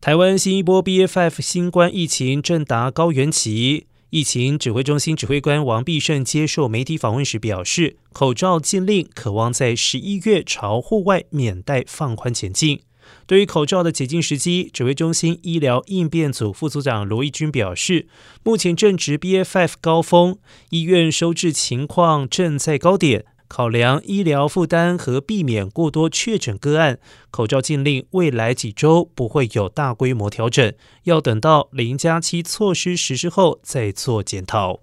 台湾新一波 BA.5 新冠疫情正达高原期，疫情指挥中心指挥官王必胜接受媒体访问时表示，口罩禁令渴望在十一月朝户外免戴放宽前进。对于口罩的解禁时机，指挥中心医疗应变组副组长罗义军表示，目前正值 BA.5 高峰，医院收治情况正在高点。考量医疗负担和避免过多确诊个案，口罩禁令未来几周不会有大规模调整，要等到零加七措施实施后再做检讨。